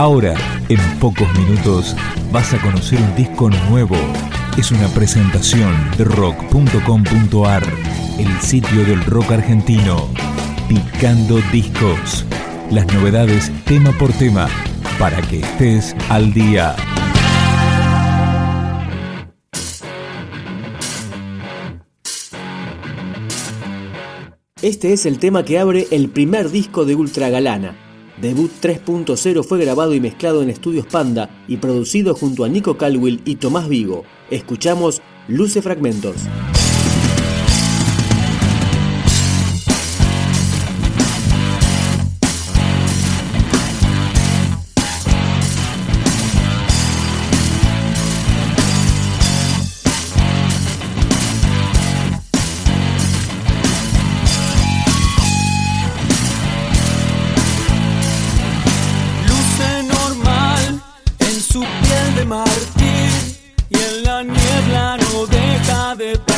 Ahora, en pocos minutos, vas a conocer un disco nuevo. Es una presentación de rock.com.ar, el sitio del rock argentino. Picando discos. Las novedades tema por tema, para que estés al día. Este es el tema que abre el primer disco de Ultra Galana. Debut 3.0 fue grabado y mezclado en Estudios Panda y producido junto a Nico Calwill y Tomás Vigo. Escuchamos Luce Fragmentos. De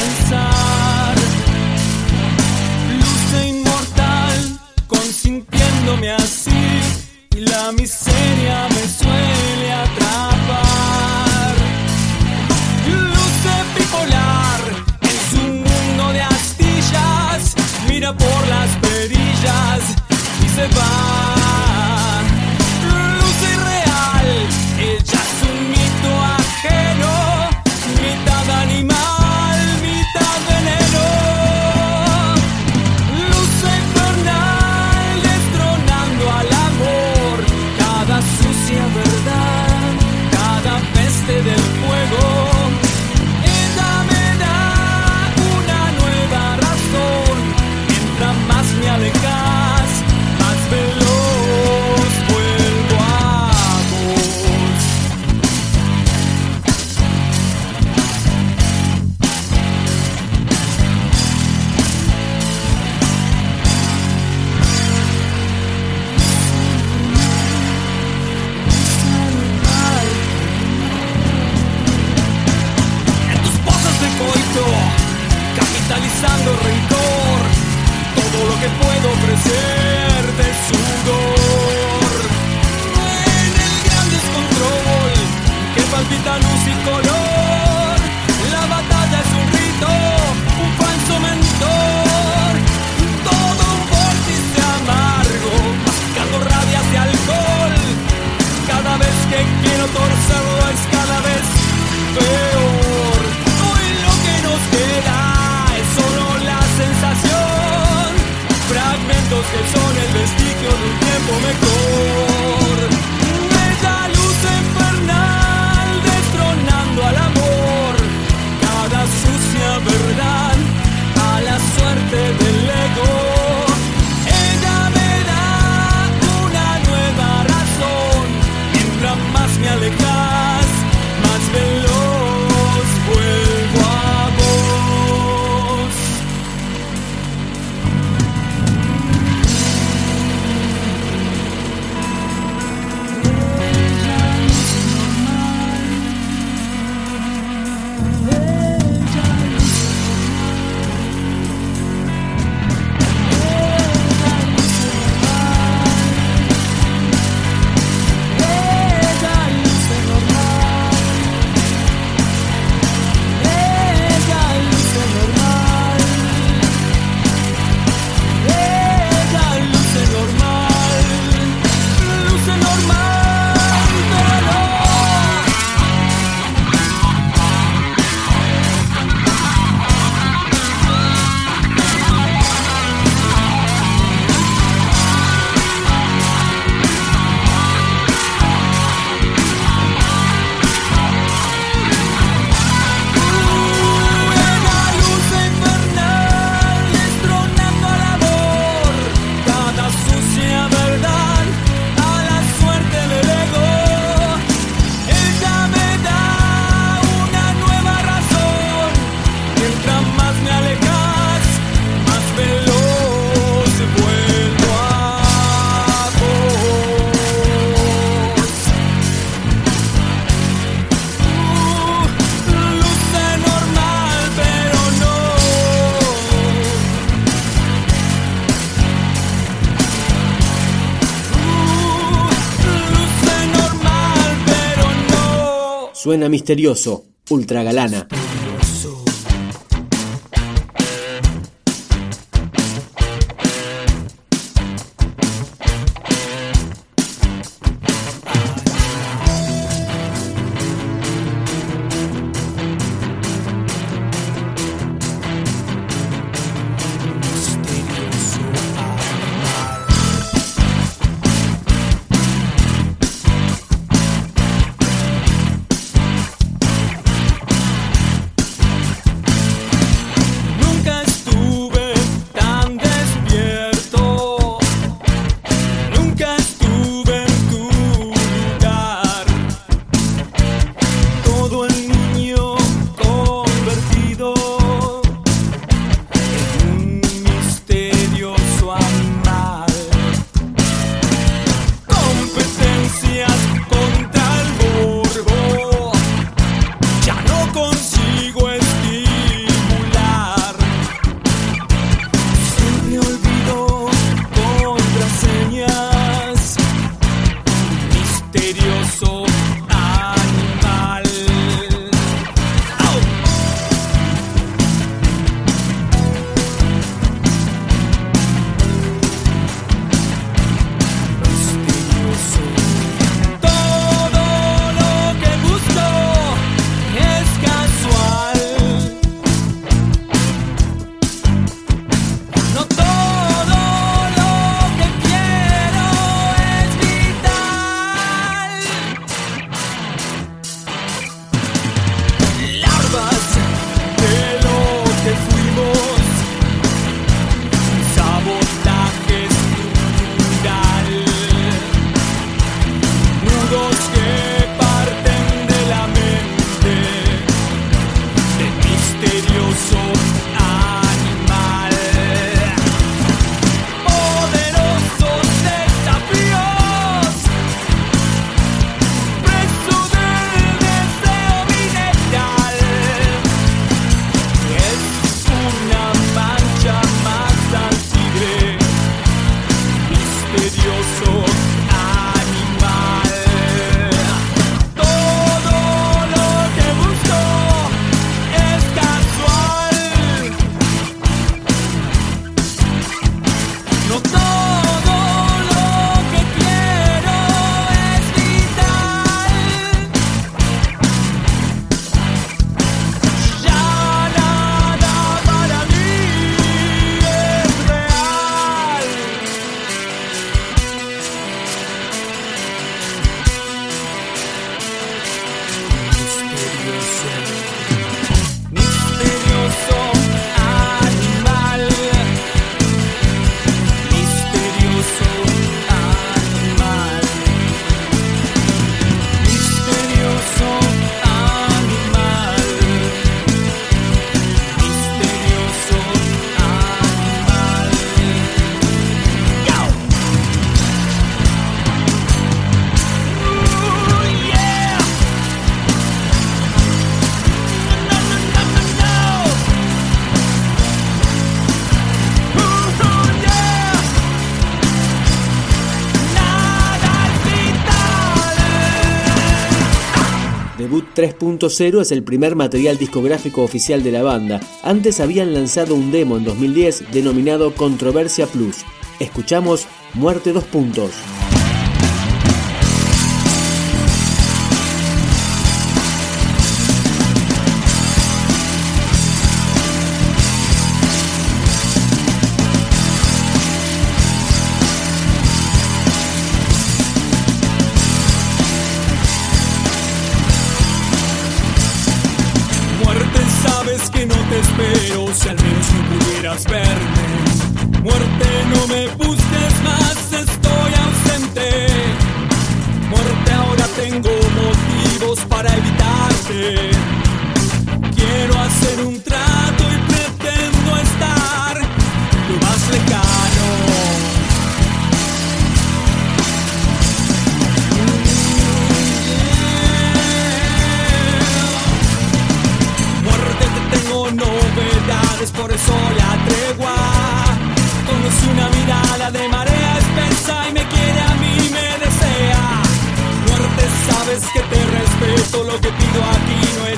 Suena misterioso, ultra galana. 3.0 es el primer material discográfico oficial de la banda. Antes habían lanzado un demo en 2010 denominado Controversia Plus. Escuchamos Muerte 2 puntos. Muerte, no me busques más, estoy ausente. Muerte, ahora tengo motivos para evitarte.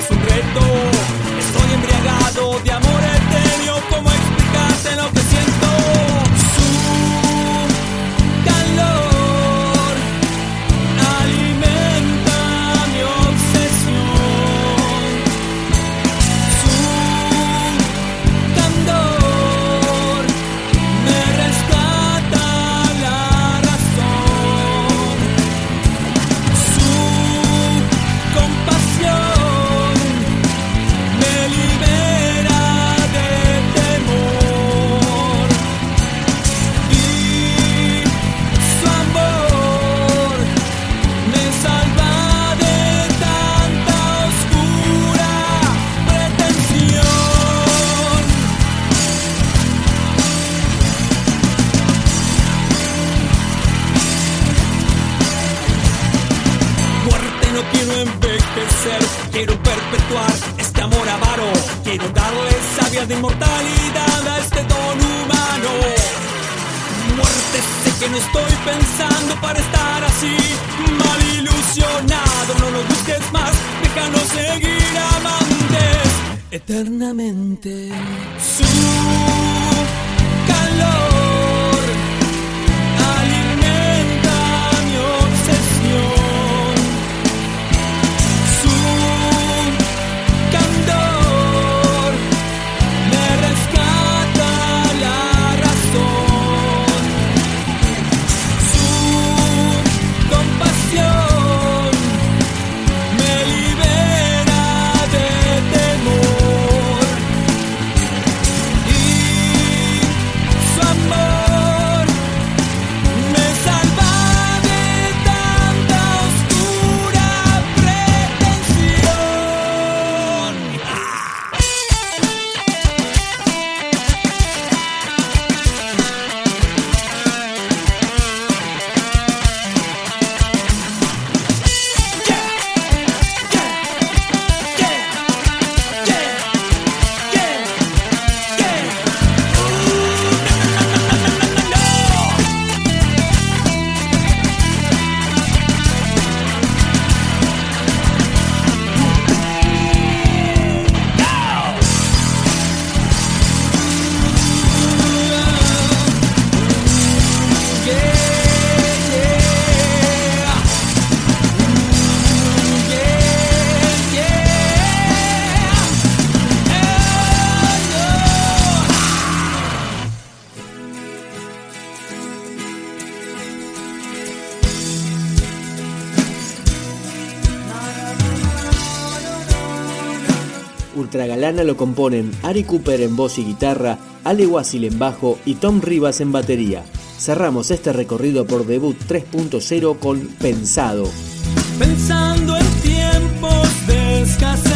Es un reto. Quiero perpetuar este amor avaro. Quiero darle savia de inmortalidad a este don humano. Muerte, sé que no estoy pensando para estar así, mal ilusionado. No lo busques más, déjanos seguir amantes eternamente. Su calor Ultragalana lo componen Ari Cooper en voz y guitarra, Ale Wasil en bajo y Tom Rivas en batería. Cerramos este recorrido por debut 3.0 con Pensado. Pensando en tiempos de escasez,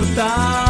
mortal.